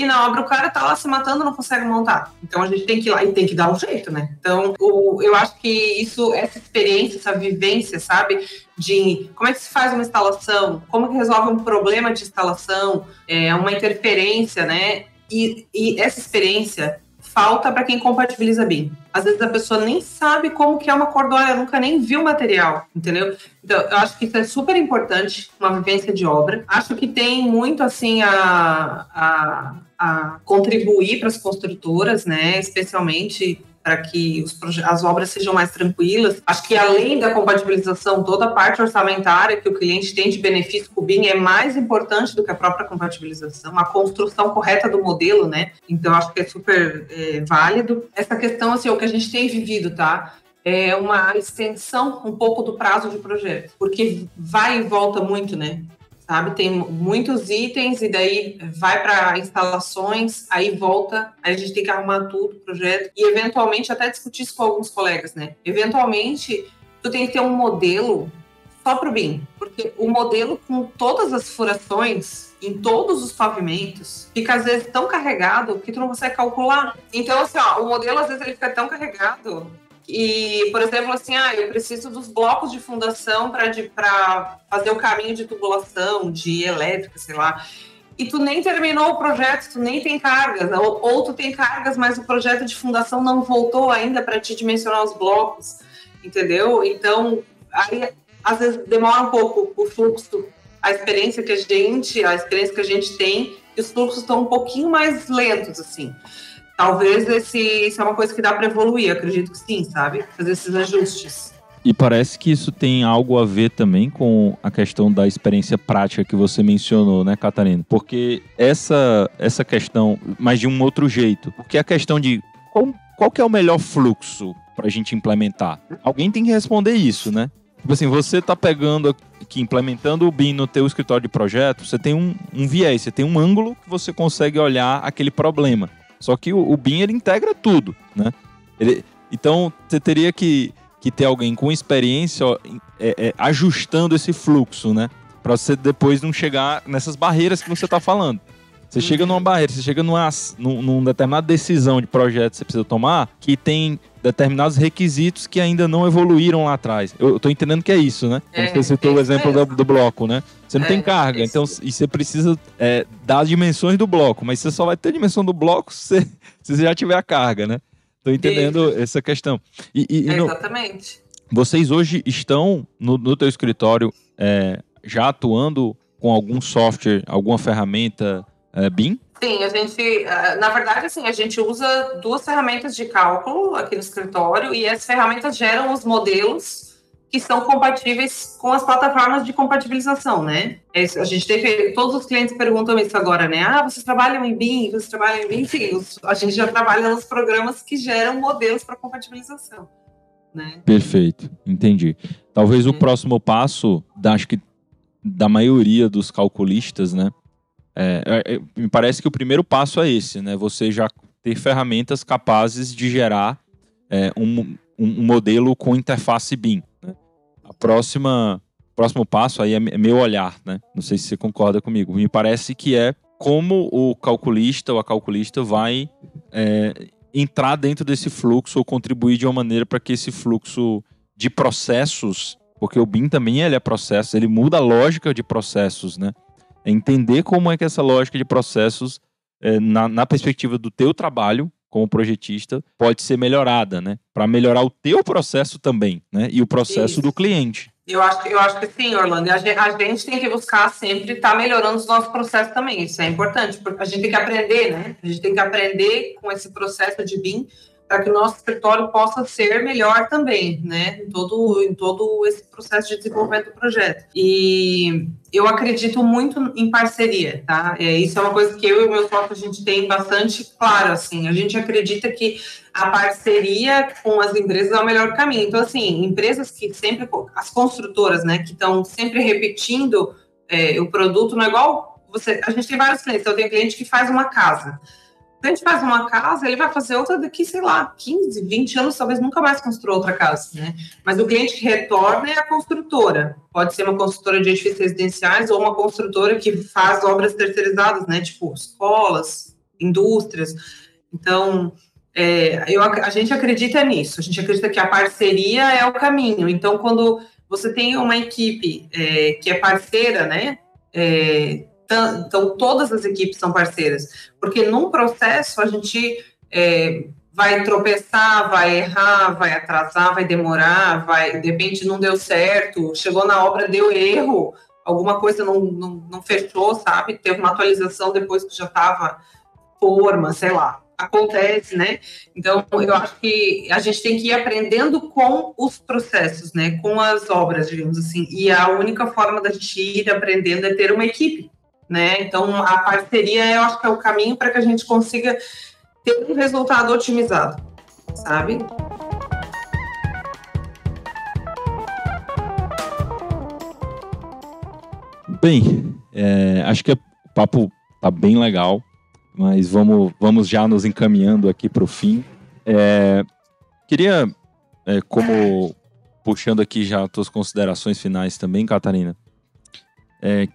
e na obra o cara tá lá se matando não consegue montar. Então a gente tem que ir lá e tem que dar um jeito, né? Então o, eu acho que isso, essa experiência, essa vivência, sabe? De como é que se faz uma instalação, como que resolve um problema de instalação, é, uma interferência, né? E, e essa experiência falta para quem compatibiliza BIM. Às vezes a pessoa nem sabe como que é uma cordóia, nunca nem viu o material, entendeu? Então, eu acho que isso é super importante, uma vivência de obra. Acho que tem muito, assim, a, a, a contribuir para as construtoras, né? Especialmente para que as obras sejam mais tranquilas. Acho que além da compatibilização, toda a parte orçamentária que o cliente tem de benefício com o BIM é mais importante do que a própria compatibilização, a construção correta do modelo, né? Então acho que é super é, válido. Essa questão, assim, é o que a gente tem vivido, tá? É uma extensão um pouco do prazo de projeto, porque vai e volta muito, né? Sabe? Tem muitos itens e daí vai para instalações, aí volta, aí a gente tem que arrumar tudo, projeto e eventualmente até discutir isso com alguns colegas, né? Eventualmente, tu tem que ter um modelo só para o BIM, porque o modelo com todas as furações em todos os pavimentos fica às vezes tão carregado que tu não consegue calcular. Então, assim, ó, o modelo às vezes ele fica tão carregado e, por exemplo, assim, ah, eu preciso dos blocos de fundação para fazer o caminho de tubulação, de elétrica, sei lá. E tu nem terminou o projeto, tu nem tem cargas, ou, ou tu tem cargas, mas o projeto de fundação não voltou ainda para te dimensionar os blocos, entendeu? Então, aí às vezes demora um pouco o fluxo, a experiência que a gente, a experiência que a gente tem, e os fluxos estão um pouquinho mais lentos, assim. Talvez esse, isso é uma coisa que dá para evoluir, acredito que sim, sabe? Fazer esses ajustes. E parece que isso tem algo a ver também com a questão da experiência prática que você mencionou, né, Catarina? Porque essa, essa questão, mas de um outro jeito, porque a questão de qual, qual que é o melhor fluxo para a gente implementar? Alguém tem que responder isso, né? Tipo assim, você está pegando aqui, implementando o BIM no teu escritório de projeto, você tem um, um viés, você tem um ângulo que você consegue olhar aquele problema. Só que o, o BIM ele integra tudo, né? Ele, então você teria que, que ter alguém com experiência ó, é, é, ajustando esse fluxo, né? Para você depois não chegar nessas barreiras que você está falando. Você chega numa barreira, você chega numa, num, numa determinada decisão de projeto que você precisa tomar, que tem determinados requisitos que ainda não evoluíram lá atrás. Eu, estou entendendo que é isso, né? Como é, você citou é o exemplo do, do, bloco, né? Você não é, tem carga, então e você precisa é, dar as dimensões do bloco, mas você só vai ter a dimensão do bloco se, [laughs] se você já tiver a carga, né? Estou entendendo isso. essa questão. E, e, no, Exatamente. Vocês hoje estão no, no teu escritório é, já atuando com algum software, alguma ferramenta é, BIM? Sim, a gente, na verdade, assim, a gente usa duas ferramentas de cálculo aqui no escritório e essas ferramentas geram os modelos que são compatíveis com as plataformas de compatibilização, né? É a gente teve, todos os clientes perguntam isso agora, né? Ah, vocês trabalham em BIM, vocês trabalham em BIM? Sim, a gente já trabalha nos programas que geram modelos para compatibilização, né? Perfeito, entendi. Talvez o uhum. próximo passo, da, acho que da maioria dos calculistas, né? É, é, é, me parece que o primeiro passo é esse, né? Você já ter ferramentas capazes de gerar é, um, um, modelo com interface BIM. A próxima próximo passo aí é, é meu olhar, né? Não sei se você concorda comigo. Me parece que é como o calculista ou a calculista vai é, entrar dentro desse fluxo ou contribuir de uma maneira para que esse fluxo de processos, porque o BIM também ele é processo, ele muda a lógica de processos, né? É entender como é que essa lógica de processos, é, na, na perspectiva do teu trabalho como projetista, pode ser melhorada, né? Para melhorar o teu processo também, né? E o processo Isso. do cliente. Eu acho, eu acho que sim, Orlando. A gente, a gente tem que buscar sempre estar tá melhorando os nossos processos também. Isso é importante, porque a gente tem que aprender, né? A gente tem que aprender com esse processo de BIM para que o nosso escritório possa ser melhor também, né, em todo, em todo esse processo de desenvolvimento do projeto. E eu acredito muito em parceria, tá? É, isso é uma coisa que eu e o meu sócio a gente tem bastante claro, assim. A gente acredita que a parceria com as empresas é o melhor caminho. Então, assim, empresas que sempre, as construtoras, né, que estão sempre repetindo é, o produto, não é igual você. A gente tem vários clientes. Eu tenho cliente que faz uma casa a gente faz uma casa, ele vai fazer outra daqui, sei lá, 15, 20 anos, talvez nunca mais construa outra casa, né? Mas o cliente que retorna é a construtora. Pode ser uma construtora de edifícios residenciais ou uma construtora que faz obras terceirizadas, né? Tipo, escolas, indústrias. Então, é, eu, a gente acredita nisso. A gente acredita que a parceria é o caminho. Então, quando você tem uma equipe é, que é parceira, né? É, então todas as equipes são parceiras, porque num processo a gente é, vai tropeçar, vai errar, vai atrasar, vai demorar, vai, de repente não deu certo, chegou na obra, deu erro, alguma coisa não, não, não fechou, sabe? Teve uma atualização depois que já estava forma, sei lá. Acontece, né? Então, eu acho que a gente tem que ir aprendendo com os processos, né? Com as obras, digamos assim. E a única forma da gente ir aprendendo é ter uma equipe né? Então, a parceria eu acho que é o caminho para que a gente consiga ter um resultado otimizado, sabe? Bem, é, acho que o papo tá bem legal, mas vamos, vamos já nos encaminhando aqui para o fim. É, queria, é, como puxando aqui já as tuas considerações finais também, Catarina, é,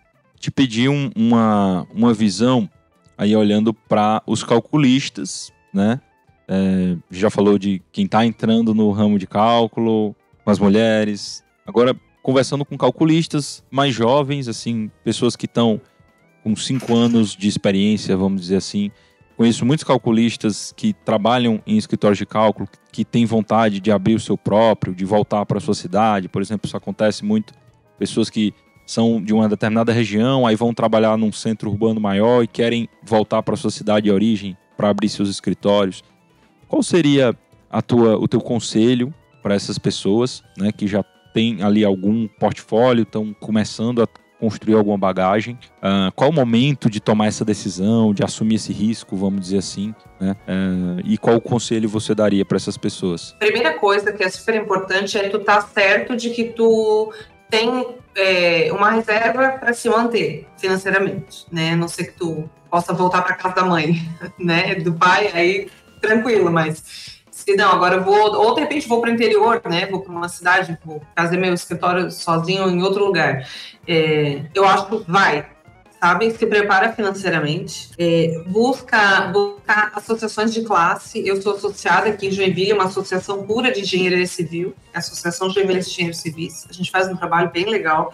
te pedir um, uma, uma visão aí olhando para os calculistas, né? É, já falou de quem está entrando no ramo de cálculo, as mulheres. Agora, conversando com calculistas mais jovens, assim, pessoas que estão com cinco anos de experiência, vamos dizer assim. Conheço muitos calculistas que trabalham em escritórios de cálculo, que têm vontade de abrir o seu próprio, de voltar para a sua cidade. Por exemplo, isso acontece muito. Pessoas que são de uma determinada região, aí vão trabalhar num centro urbano maior e querem voltar para sua cidade de origem para abrir seus escritórios. Qual seria a tua, o teu conselho para essas pessoas, né, que já têm ali algum portfólio, estão começando a construir alguma bagagem? Uh, qual o momento de tomar essa decisão, de assumir esse risco, vamos dizer assim? Né? Uh, e qual o conselho você daria para essas pessoas? Primeira coisa que é super importante é tu estar tá certo de que tu tem é, uma reserva para se manter financeiramente, né? A não ser que tu possa voltar para casa da mãe, [laughs] né? Do pai, aí tranquilo, mas se não, agora eu vou, ou de repente vou para o interior, né? Vou para uma cidade, vou fazer meu escritório sozinho em outro lugar. É, eu acho que vai, sabe? Se prepara financeiramente, é, busca, busca associações de classe. Eu sou associada aqui em Joinville, uma associação pura de engenharia civil, Associação Joinville de Engenheiros Civis. A gente faz um trabalho bem legal.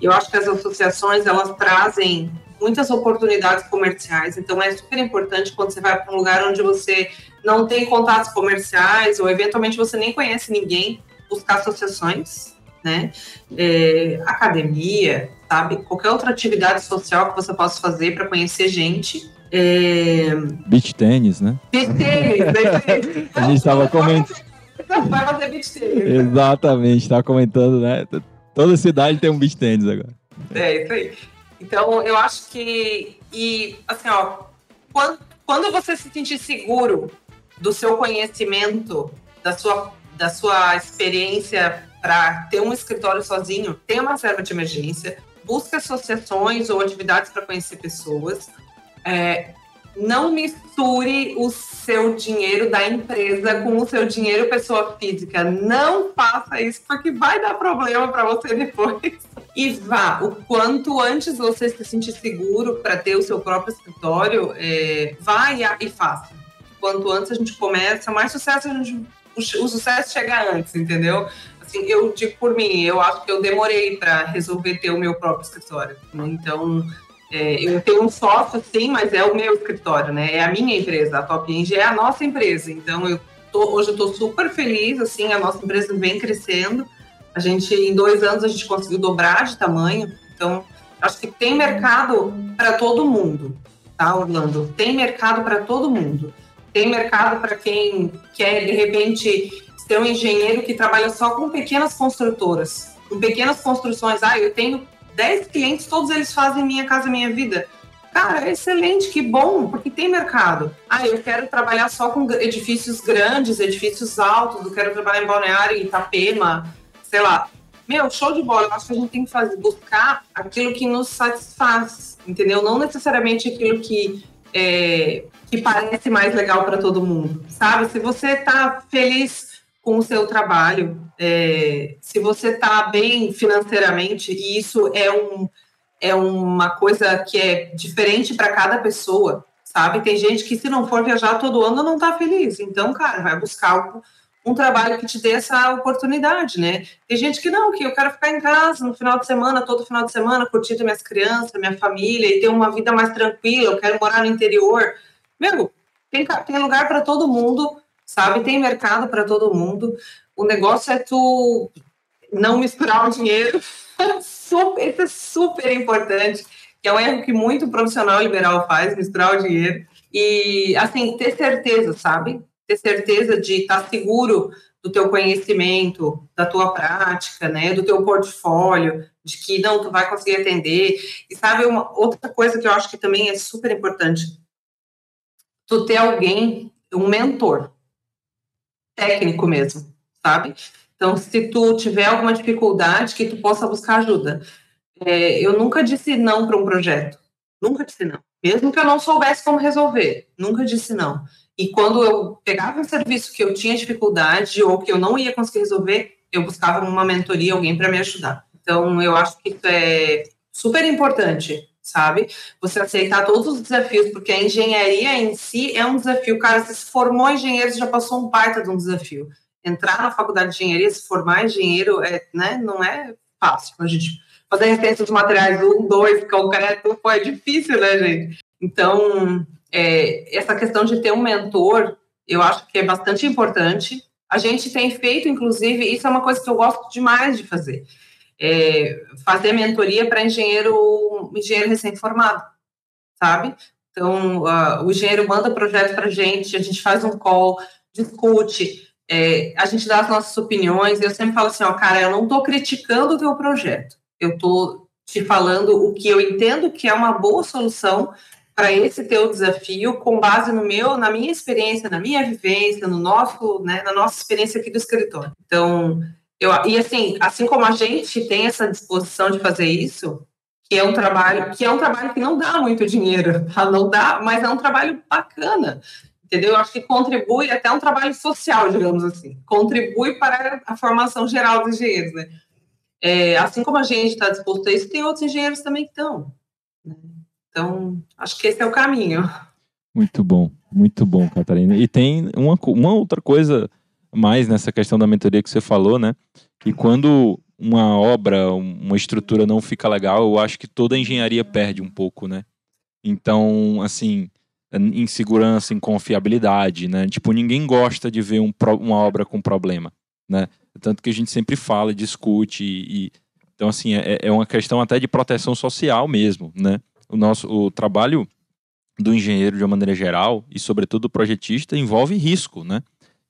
Eu acho que as associações elas trazem muitas oportunidades comerciais. Então é super importante quando você vai para um lugar onde você não tem contatos comerciais ou eventualmente você nem conhece ninguém, buscar associações, né? É, academia, sabe? Qualquer outra atividade social que você possa fazer para conhecer gente. É... Beach tênis, né? Beach tênis, A gente estava comentando. Vai fazer beach tênis. Exatamente, estava comentando, né? Toda cidade tem um beach tênis agora. É, isso aí. Então, eu acho que. E, assim, ó, quando, quando você se sentir seguro do seu conhecimento, da sua, da sua experiência para ter um escritório sozinho, tenha uma reserva de emergência, busque associações ou atividades para conhecer pessoas. É, não misture o seu dinheiro da empresa com o seu dinheiro pessoa física. Não faça isso, porque vai dar problema para você [laughs] depois. E vá, o quanto antes você se sentir seguro para ter o seu próprio escritório, é, vá e, e faça. Quanto antes a gente começa, mais sucesso a gente, o, sucesso chega antes, entendeu? Assim, eu digo por mim, eu acho que eu demorei para resolver ter o meu próprio escritório. Então, é, eu tenho um sócio, sim, mas é o meu escritório, né? É a minha empresa, a Top é a nossa empresa. Então, eu tô, hoje eu estou super feliz, assim, a nossa empresa vem crescendo. A gente, em dois anos, a gente conseguiu dobrar de tamanho. Então, acho que tem mercado para todo mundo, tá, Orlando? Tem mercado para todo mundo. Tem mercado para quem quer, de repente, ser um engenheiro que trabalha só com pequenas construtoras, com pequenas construções. Ah, eu tenho 10 clientes, todos eles fazem Minha Casa Minha Vida. Cara, excelente, que bom, porque tem mercado. Ah, eu quero trabalhar só com edifícios grandes, edifícios altos, eu quero trabalhar em Balneário, em Itapema, sei lá. Meu, show de bola. Eu acho que a gente tem que fazer, buscar aquilo que nos satisfaz, entendeu? Não necessariamente aquilo que, é, que parece mais legal para todo mundo, sabe? Se você está feliz com o seu trabalho. É, se você está bem financeiramente, e isso é, um, é uma coisa que é diferente para cada pessoa, sabe? Tem gente que, se não for viajar todo ano, não está feliz. Então, cara, vai buscar um, trabalho que te dê essa oportunidade, né? Tem gente que não, que eu quero ficar em casa no final de semana, todo final de semana, curtindo minhas crianças, minha família, e ter uma vida mais tranquila, eu quero morar no interior. Meu, tem, tem lugar para todo mundo sabe? Tem mercado para todo mundo. O negócio é tu não misturar o dinheiro. [laughs] super, isso é super importante, que é um erro que muito profissional liberal faz, misturar o dinheiro. E, assim, ter certeza, sabe? Ter certeza de estar tá seguro do teu conhecimento, da tua prática, né, do teu portfólio, de que não tu vai conseguir atender. E sabe uma outra coisa que eu acho que também é super importante, tu ter alguém, um mentor, técnico mesmo, sabe? Então, se tu tiver alguma dificuldade, que tu possa buscar ajuda. É, eu nunca disse não para um projeto. Nunca disse não. Mesmo que eu não soubesse como resolver. Nunca disse não. E quando eu pegava um serviço que eu tinha dificuldade ou que eu não ia conseguir resolver, eu buscava uma mentoria, alguém para me ajudar. Então, eu acho que isso é super importante sabe? Você aceitar todos os desafios, porque a engenharia em si é um desafio. Cara, você se formou engenheiro, você já passou um baita de um desafio. Entrar na faculdade de engenharia, se formar engenheiro, é, né, não é fácil. A gente fazer referência dos materiais um, dois, concreto, pô, é difícil, né, gente? Então, é, essa questão de ter um mentor, eu acho que é bastante importante. A gente tem feito, inclusive, isso é uma coisa que eu gosto demais de fazer é, fazer mentoria para engenheiro, engenheiro recém-formado, sabe? Então, uh, o engenheiro manda projeto para a gente, a gente faz um call, discute, é, a gente dá as nossas opiniões. Eu sempre falo assim, ó, cara, eu não estou criticando o teu projeto, eu estou te falando o que eu entendo que é uma boa solução para esse teu desafio, com base no meu, na minha experiência, na minha vivência, no nosso, né, na nossa experiência aqui do escritório. Então, eu, e assim, assim como a gente tem essa disposição de fazer isso, que é um trabalho que é um trabalho que não dá muito dinheiro, [laughs] tá? não dá, mas é um trabalho bacana, entendeu? Eu acho que contribui até um trabalho social, digamos assim, contribui para a formação geral dos engenheiros, né? É, assim como a gente está disposto a isso, tem outros engenheiros também que estão, Né? Então, acho que esse é o caminho. Muito bom, muito bom, Catarina. E tem uma, uma outra coisa mais nessa questão da mentoria que você falou, né? Que quando uma obra, uma estrutura não fica legal, eu acho que toda a engenharia perde um pouco, né? Então, assim, insegurança, inconfiabilidade, né? Tipo, ninguém gosta de ver um, uma obra com problema, né? Tanto que a gente sempre fala, discute e, e então assim é, é uma questão até de proteção social mesmo, né? O nosso o trabalho do engenheiro de uma maneira geral e sobretudo do projetista envolve risco, né?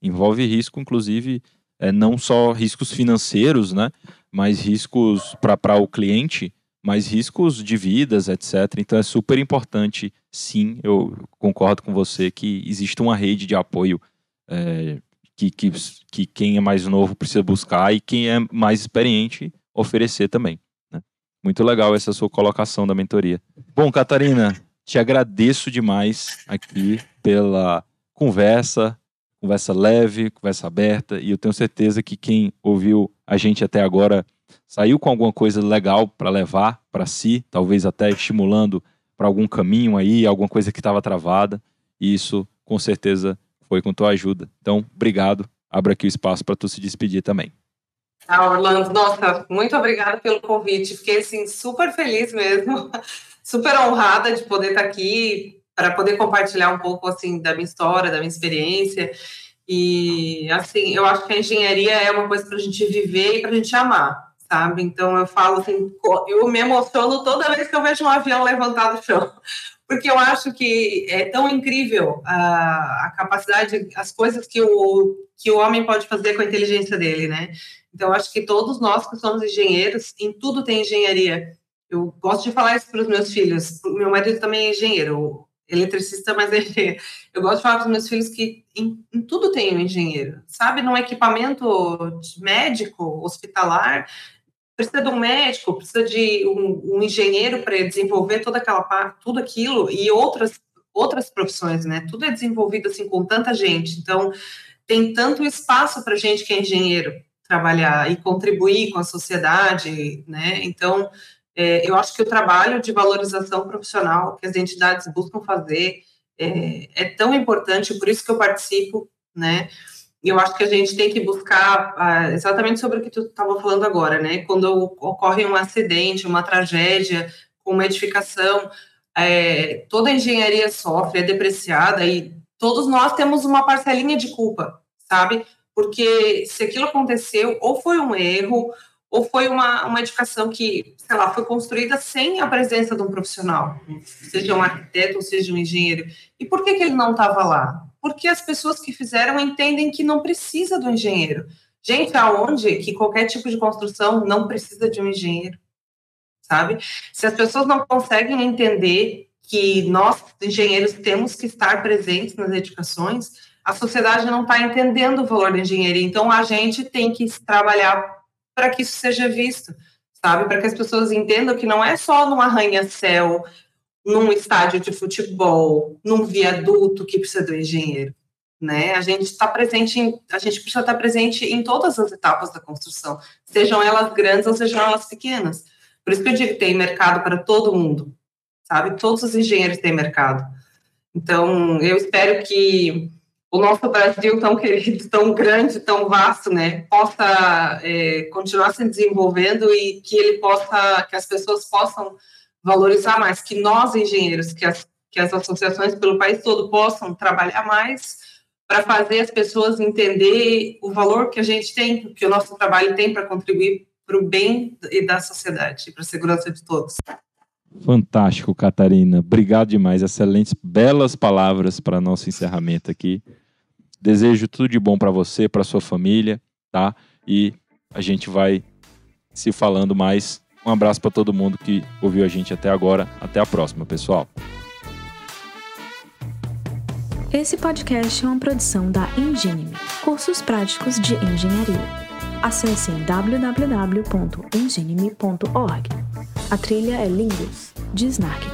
Envolve risco, inclusive é, não só riscos financeiros, né? Mas riscos para o cliente mas riscos de vidas, etc. Então é super importante, sim, eu concordo com você, que existe uma rede de apoio é, que, que, que quem é mais novo precisa buscar e quem é mais experiente oferecer também. Né? Muito legal essa sua colocação da mentoria. Bom, Catarina, te agradeço demais aqui pela conversa, conversa leve, conversa aberta, e eu tenho certeza que quem ouviu a gente até agora saiu com alguma coisa legal para levar para si, talvez até estimulando para algum caminho aí, alguma coisa que estava travada. E isso, com certeza, foi com tua ajuda. Então, obrigado. Abro aqui o espaço para tu se despedir também. Ah, Orlando, nossa, muito obrigada pelo convite. Fiquei assim super feliz mesmo, [laughs] super honrada de poder estar aqui para poder compartilhar um pouco assim da minha história, da minha experiência. E assim, eu acho que a engenharia é uma coisa para a gente viver e para a gente amar sabe? Então eu falo assim, eu me emociono toda vez que eu vejo um avião levantado do chão, [laughs] porque eu acho que é tão incrível a, a capacidade, as coisas que o, que o homem pode fazer com a inteligência dele, né? Então eu acho que todos nós que somos engenheiros, em tudo tem engenharia. Eu gosto de falar isso para os meus filhos. Meu marido também é engenheiro, eletricista, mas é Eu gosto de falar para os meus filhos que em, em, tudo tem um engenheiro, sabe? Num equipamento médico, hospitalar, precisa de um médico, precisa de um, um engenheiro para desenvolver toda aquela parte, tudo aquilo e outras outras profissões, né? Tudo é desenvolvido assim com tanta gente, então tem tanto espaço para gente que é engenheiro trabalhar e contribuir com a sociedade, né? Então é, eu acho que o trabalho de valorização profissional que as entidades buscam fazer é, é tão importante, por isso que eu participo, né? E eu acho que a gente tem que buscar ah, exatamente sobre o que tu estava falando agora, né? Quando ocorre um acidente, uma tragédia, uma edificação, é, toda a engenharia sofre, é depreciada e todos nós temos uma parcelinha de culpa, sabe? Porque se aquilo aconteceu, ou foi um erro, ou foi uma, uma edificação que, sei lá, foi construída sem a presença de um profissional, seja um arquiteto ou seja um engenheiro. E por que, que ele não estava lá? porque as pessoas que fizeram entendem que não precisa do engenheiro. Gente, aonde que qualquer tipo de construção não precisa de um engenheiro, sabe? Se as pessoas não conseguem entender que nós, engenheiros, temos que estar presentes nas edificações, a sociedade não está entendendo o valor da engenharia. Então, a gente tem que trabalhar para que isso seja visto, sabe? Para que as pessoas entendam que não é só num arranha-céu, num estádio de futebol, num viaduto que precisa do engenheiro. Né? A gente está presente, em, a gente precisa estar presente em todas as etapas da construção, sejam elas grandes ou sejam elas pequenas. Por isso que eu digo que tem mercado para todo mundo, sabe? Todos os engenheiros têm mercado. Então, eu espero que o nosso Brasil tão querido, tão grande, tão vasto, né, possa é, continuar se desenvolvendo e que ele possa, que as pessoas possam valorizar mais, que nós, engenheiros, que as, que as associações pelo país todo possam trabalhar mais para fazer as pessoas entender o valor que a gente tem, que o nosso trabalho tem para contribuir para o bem e da sociedade, para a segurança de todos. Fantástico, Catarina. Obrigado demais. Excelentes, belas palavras para nosso encerramento aqui. Desejo tudo de bom para você, para sua família, tá? E a gente vai se falando mais um abraço para todo mundo que ouviu a gente até agora. Até a próxima, pessoal. Esse podcast é uma produção da Engenime, cursos práticos de engenharia. Acesse www.engenime.org. A trilha é Lingus, de Snark